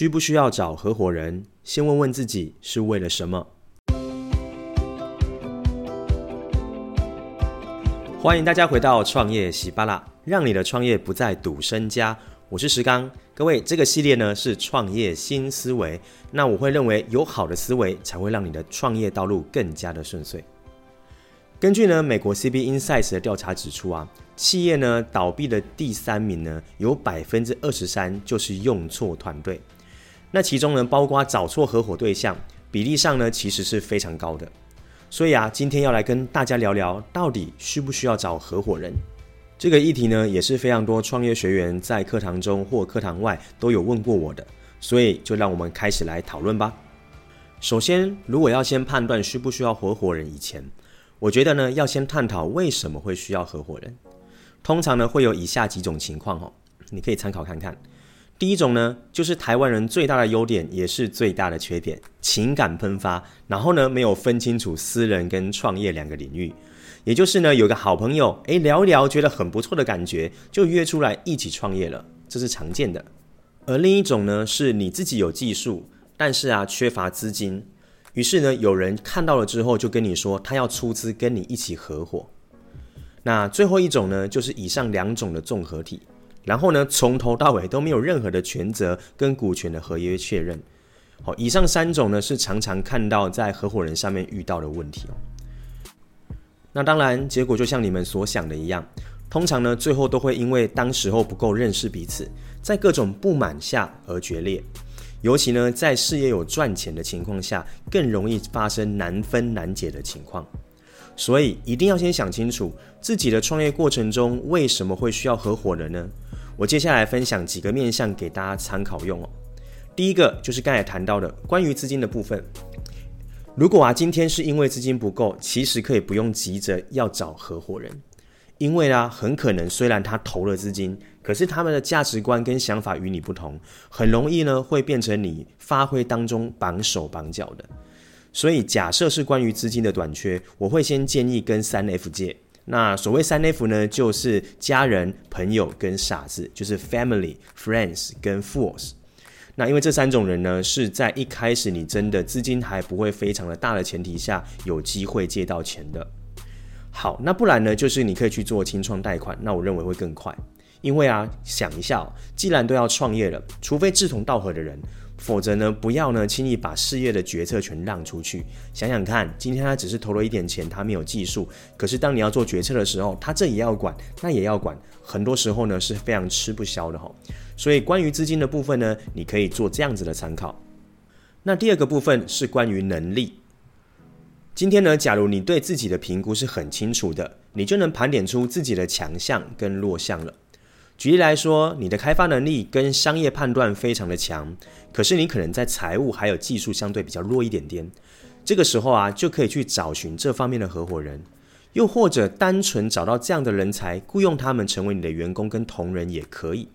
需不需要找合伙人？先问问自己是为了什么。欢迎大家回到创业喜巴拉，让你的创业不再赌身家。我是石刚，各位，这个系列呢是创业新思维。那我会认为有好的思维，才会让你的创业道路更加的顺遂。根据呢美国 CB Insights 的调查指出啊，企业呢倒闭的第三名呢有百分之二十三就是用错团队。那其中呢包括找错合伙对象，比例上呢其实是非常高的。所以啊，今天要来跟大家聊聊，到底需不需要找合伙人？这个议题呢，也是非常多创业学员在课堂中或课堂外都有问过我的，所以就让我们开始来讨论吧。首先，如果要先判断需不需要合伙人以前，我觉得呢，要先探讨为什么会需要合伙人。通常呢，会有以下几种情况哦，你可以参考看看。第一种呢，就是台湾人最大的优点，也是最大的缺点，情感喷发，然后呢，没有分清楚私人跟创业两个领域。也就是呢，有个好朋友，诶，聊一聊，觉得很不错的感觉，就约出来一起创业了，这是常见的。而另一种呢，是你自己有技术，但是啊，缺乏资金，于是呢，有人看到了之后，就跟你说他要出资跟你一起合伙。那最后一种呢，就是以上两种的综合体。然后呢，从头到尾都没有任何的权责跟股权的合约确认。好，以上三种呢，是常常看到在合伙人上面遇到的问题哦。那当然，结果就像你们所想的一样，通常呢，最后都会因为当时候不够认识彼此，在各种不满下而决裂。尤其呢，在事业有赚钱的情况下，更容易发生难分难解的情况。所以一定要先想清楚自己的创业过程中为什么会需要合伙人呢？我接下来分享几个面向给大家参考用哦。第一个就是刚才谈到的关于资金的部分。如果啊今天是因为资金不够，其实可以不用急着要找合伙人，因为啊很可能虽然他投了资金，可是他们的价值观跟想法与你不同，很容易呢会变成你发挥当中绑手绑脚的。所以假设是关于资金的短缺，我会先建议跟三 F 借。那所谓三 F 呢，就是家人、朋友跟傻子，就是 Family、Friends 跟 Fools。那因为这三种人呢，是在一开始你真的资金还不会非常的大的前提下，有机会借到钱的。好，那不然呢，就是你可以去做清创贷款，那我认为会更快。因为啊，想一下哦，既然都要创业了，除非志同道合的人。否则呢，不要呢轻易把事业的决策权让出去。想想看，今天他只是投了一点钱，他没有技术。可是当你要做决策的时候，他这也要管，那也要管。很多时候呢是非常吃不消的哈。所以关于资金的部分呢，你可以做这样子的参考。那第二个部分是关于能力。今天呢，假如你对自己的评估是很清楚的，你就能盘点出自己的强项跟弱项了。举例来说，你的开发能力跟商业判断非常的强，可是你可能在财务还有技术相对比较弱一点点。这个时候啊，就可以去找寻这方面的合伙人，又或者单纯找到这样的人才，雇佣他们成为你的员工跟同仁也可以。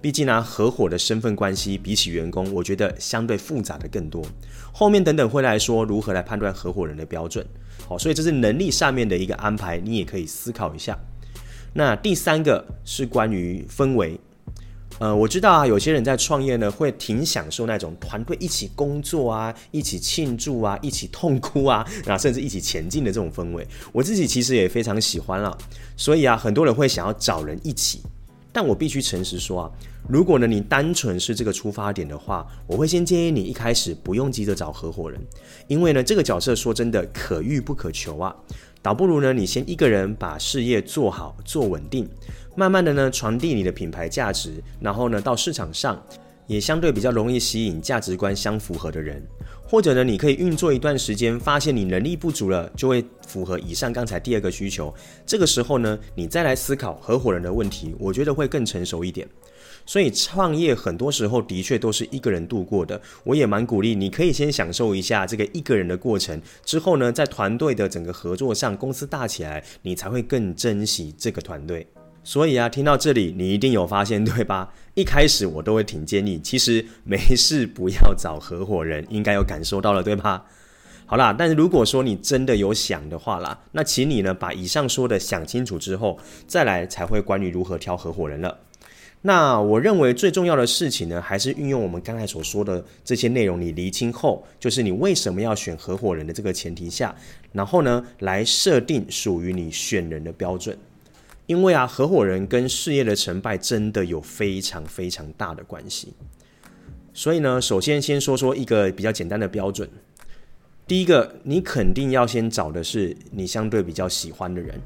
毕竟呢，合伙的身份关系比起员工，我觉得相对复杂的更多。后面等等会来说如何来判断合伙人的标准。好，所以这是能力上面的一个安排，你也可以思考一下。那第三个是关于氛围，呃，我知道啊，有些人在创业呢，会挺享受那种团队一起工作啊，一起庆祝啊，一起痛哭啊，啊，甚至一起前进的这种氛围，我自己其实也非常喜欢了。所以啊，很多人会想要找人一起，但我必须诚实说啊，如果呢你单纯是这个出发点的话，我会先建议你一开始不用急着找合伙人，因为呢这个角色说真的可遇不可求啊。倒不如呢，你先一个人把事业做好、做稳定，慢慢的呢传递你的品牌价值，然后呢到市场上也相对比较容易吸引价值观相符合的人，或者呢你可以运作一段时间，发现你能力不足了，就会符合以上刚才第二个需求，这个时候呢你再来思考合伙人的问题，我觉得会更成熟一点。所以创业很多时候的确都是一个人度过的，我也蛮鼓励你可以先享受一下这个一个人的过程，之后呢，在团队的整个合作上，公司大起来，你才会更珍惜这个团队。所以啊，听到这里你一定有发现对吧？一开始我都会挺建议，其实没事不要找合伙人，应该有感受到了对吧？好啦，但是如果说你真的有想的话啦，那请你呢把以上说的想清楚之后，再来才会关于如何挑合伙人了。那我认为最重要的事情呢，还是运用我们刚才所说的这些内容，你厘清后，就是你为什么要选合伙人的这个前提下，然后呢，来设定属于你选人的标准。因为啊，合伙人跟事业的成败真的有非常非常大的关系。所以呢，首先先说说一个比较简单的标准。第一个，你肯定要先找的是你相对比较喜欢的人。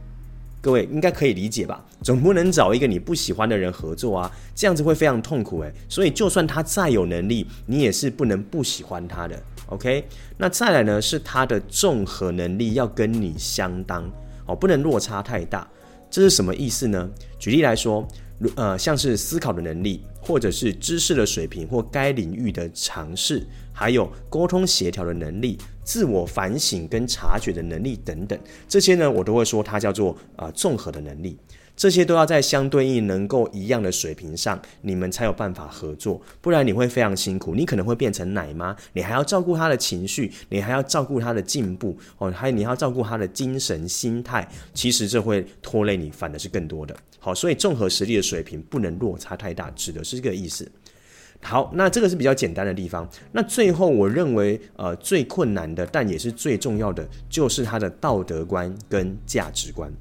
各位应该可以理解吧？总不能找一个你不喜欢的人合作啊，这样子会非常痛苦诶。所以就算他再有能力，你也是不能不喜欢他的。OK？那再来呢，是他的综合能力要跟你相当哦，不能落差太大。这是什么意思呢？举例来说，呃，像是思考的能力，或者是知识的水平，或该领域的尝试，还有沟通协调的能力。自我反省跟察觉的能力等等，这些呢，我都会说它叫做啊、综合的能力。这些都要在相对应能够一样的水平上，你们才有办法合作。不然你会非常辛苦，你可能会变成奶妈，你还要照顾他的情绪，你还要照顾他的进步哦，还有你要照顾他的精神心态。其实这会拖累你，反而是更多的。好，所以综合实力的水平不能落差太大，指的是这个意思。好，那这个是比较简单的地方。那最后，我认为呃最困难的，但也是最重要的，就是他的道德观跟价值观。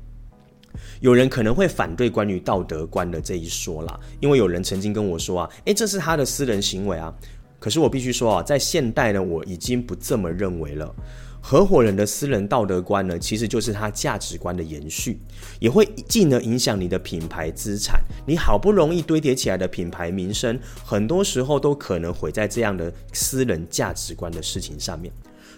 有人可能会反对关于道德观的这一说啦，因为有人曾经跟我说啊，诶，这是他的私人行为啊。可是我必须说啊，在现代呢，我已经不这么认为了。合伙人的私人道德观呢，其实就是他价值观的延续，也会进而影响你的品牌资产。你好不容易堆叠起来的品牌名声，很多时候都可能毁在这样的私人价值观的事情上面。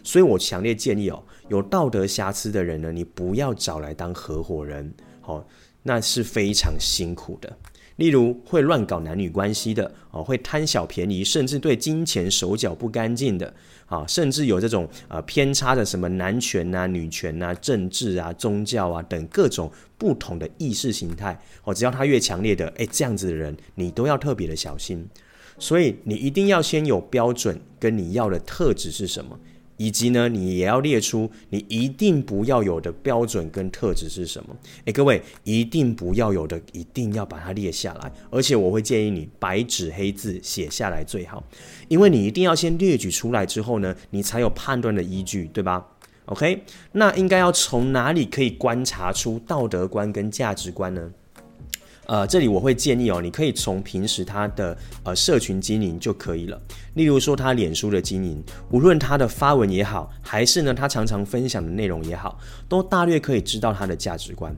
所以我强烈建议哦，有道德瑕疵的人呢，你不要找来当合伙人，哦，那是非常辛苦的。例如会乱搞男女关系的，哦，会贪小便宜，甚至对金钱手脚不干净的。啊，甚至有这种呃偏差的什么男权啊、女权啊、政治啊、宗教啊等各种不同的意识形态哦，只要他越强烈的，诶，这样子的人你都要特别的小心。所以你一定要先有标准，跟你要的特质是什么。以及呢，你也要列出你一定不要有的标准跟特质是什么？诶，各位一定不要有的，一定要把它列下来。而且我会建议你白纸黑字写下来最好，因为你一定要先列举出来之后呢，你才有判断的依据，对吧？OK，那应该要从哪里可以观察出道德观跟价值观呢？呃，这里我会建议哦，你可以从平时他的呃社群经营就可以了。例如说他脸书的经营，无论他的发文也好，还是呢他常常分享的内容也好，都大略可以知道他的价值观。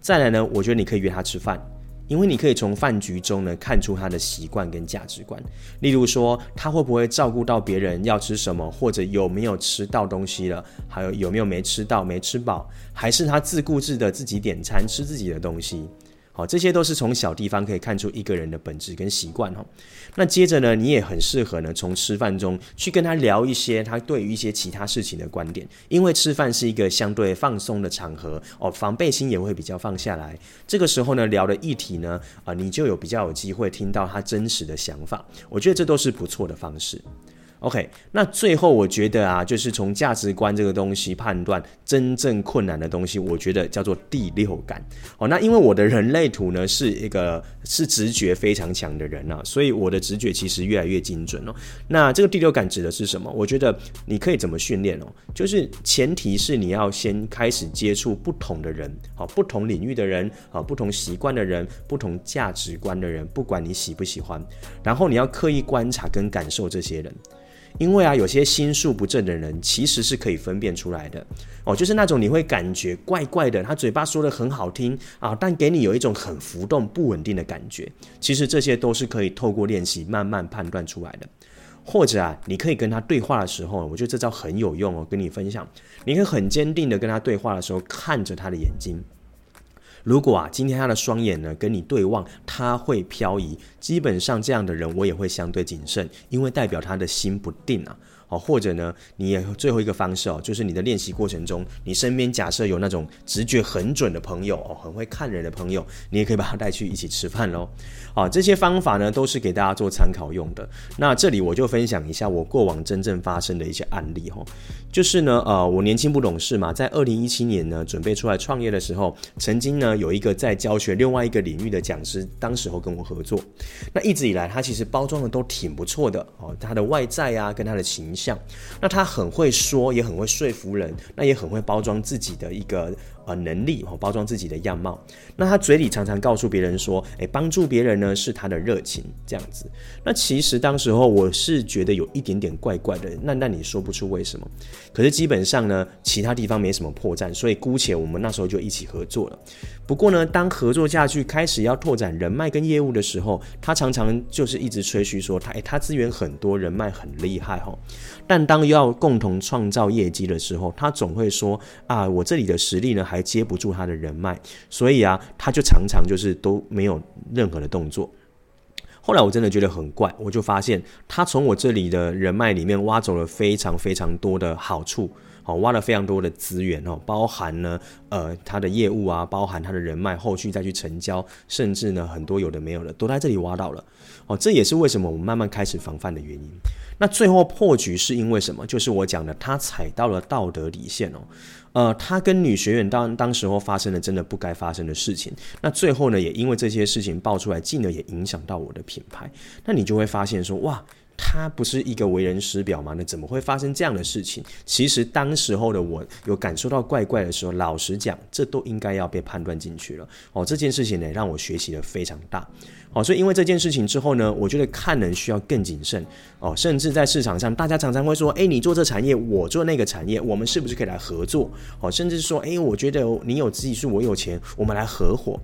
再来呢，我觉得你可以约他吃饭，因为你可以从饭局中呢看出他的习惯跟价值观。例如说他会不会照顾到别人要吃什么，或者有没有吃到东西了，还有有没有没吃到没吃饱，还是他自顾自的自己点餐吃自己的东西。好，这些都是从小地方可以看出一个人的本质跟习惯哈。那接着呢，你也很适合呢，从吃饭中去跟他聊一些他对于一些其他事情的观点，因为吃饭是一个相对放松的场合哦，防备心也会比较放下来。这个时候呢，聊的议题呢，啊，你就有比较有机会听到他真实的想法。我觉得这都是不错的方式。OK，那最后我觉得啊，就是从价值观这个东西判断真正困难的东西，我觉得叫做第六感。哦，那因为我的人类图呢是一个是直觉非常强的人啊，所以我的直觉其实越来越精准哦。那这个第六感指的是什么？我觉得你可以怎么训练哦？就是前提是你要先开始接触不同的人，好，不同领域的人，好，不同习惯的人，不同价值观的人，不管你喜不喜欢，然后你要刻意观察跟感受这些人。因为啊，有些心术不正的人其实是可以分辨出来的哦，就是那种你会感觉怪怪的，他嘴巴说的很好听啊，但给你有一种很浮动、不稳定的感觉。其实这些都是可以透过练习慢慢判断出来的。或者啊，你可以跟他对话的时候，我觉得这招很有用哦，跟你分享。你可以很坚定的跟他对话的时候，看着他的眼睛。如果啊，今天他的双眼呢跟你对望，他会漂移。基本上这样的人，我也会相对谨慎，因为代表他的心不定啊。哦，或者呢，你也最后一个方式哦，就是你的练习过程中，你身边假设有那种直觉很准的朋友哦，很会看人的朋友，你也可以把他带去一起吃饭喽。好，这些方法呢，都是给大家做参考用的。那这里我就分享一下我过往真正发生的一些案例哈，就是呢，呃，我年轻不懂事嘛，在二零一七年呢，准备出来创业的时候，曾经呢，有一个在教学另外一个领域的讲师，当时候跟我合作，那一直以来他其实包装的都挺不错的哦，他的外在啊，跟他的形象，那他很会说，也很会说服人，那也很会包装自己的一个。呃，能力哦，包装自己的样貌。那他嘴里常常告诉别人说，诶，帮助别人呢是他的热情，这样子。那其实当时候我是觉得有一点点怪怪的。那那你说不出为什么？可是基本上呢，其他地方没什么破绽，所以姑且我们那时候就一起合作了。不过呢，当合作下去，开始要拓展人脉跟业务的时候，他常常就是一直吹嘘说他，诶，他资源很多，人脉很厉害哈。但当要共同创造业绩的时候，他总会说啊，我这里的实力呢还。接不住他的人脉，所以啊，他就常常就是都没有任何的动作。后来我真的觉得很怪，我就发现他从我这里的人脉里面挖走了非常非常多的好处，好，挖了非常多的资源哦，包含呢，呃，他的业务啊，包含他的人脉，后续再去成交，甚至呢，很多有的没有的都在这里挖到了。哦，这也是为什么我们慢慢开始防范的原因。那最后破局是因为什么？就是我讲的，他踩到了道德底线哦。呃，他跟女学员当当时候发生了真的不该发生的事情。那最后呢，也因为这些事情爆出来，进而也影响到我的品牌。那你就会发现说，哇，他不是一个为人师表吗？那怎么会发生这样的事情？其实当时候的我有感受到怪怪的时候，老实讲，这都应该要被判断进去了。哦，这件事情呢，让我学习的非常大。哦，所以因为这件事情之后呢，我觉得看人需要更谨慎哦，甚至在市场上，大家常常会说，诶，你做这产业，我做那个产业，我们是不是可以来合作？哦，甚至说，诶，我觉得你有技术，我有钱，我们来合伙。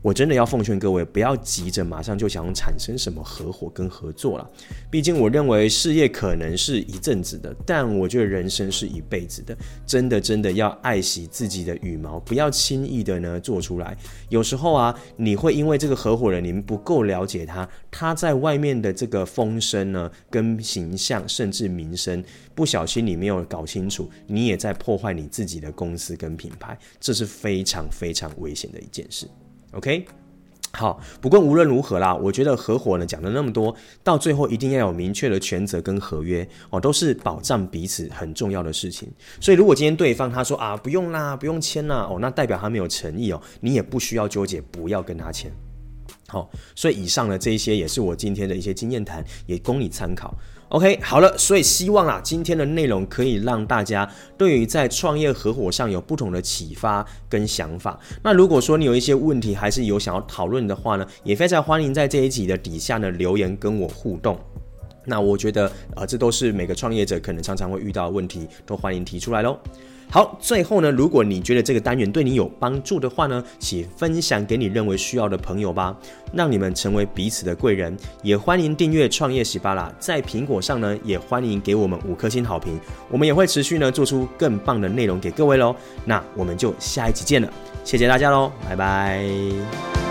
我真的要奉劝各位，不要急着马上就想产生什么合伙跟合作了。毕竟我认为事业可能是一阵子的，但我觉得人生是一辈子的。真的真的要爱惜自己的羽毛，不要轻易的呢做出来。有时候啊，你会因为这个合伙人你们不够了解他，他在外面的这个风声呢，跟形象甚至名声，不小心你没有搞清楚，你也在破坏你自己的公司跟品牌，这是非常非常危险的一件事。OK，好，不过无论如何啦，我觉得合伙呢讲了那么多，到最后一定要有明确的权责跟合约哦，都是保障彼此很重要的事情。所以如果今天对方他说啊不用啦，不用签啦，哦，那代表他没有诚意哦，你也不需要纠结，不要跟他签。好，所以以上的这一些也是我今天的一些经验谈，也供你参考。OK，好了，所以希望啊，今天的内容可以让大家对于在创业合伙上有不同的启发跟想法。那如果说你有一些问题，还是有想要讨论的话呢，也非常欢迎在这一集的底下呢留言跟我互动。那我觉得啊、呃，这都是每个创业者可能常常会遇到的问题，都欢迎提出来喽。好，最后呢，如果你觉得这个单元对你有帮助的话呢，请分享给你认为需要的朋友吧，让你们成为彼此的贵人。也欢迎订阅创业喜巴拉，在苹果上呢，也欢迎给我们五颗星好评，我们也会持续呢做出更棒的内容给各位喽。那我们就下一集见了，谢谢大家喽，拜拜。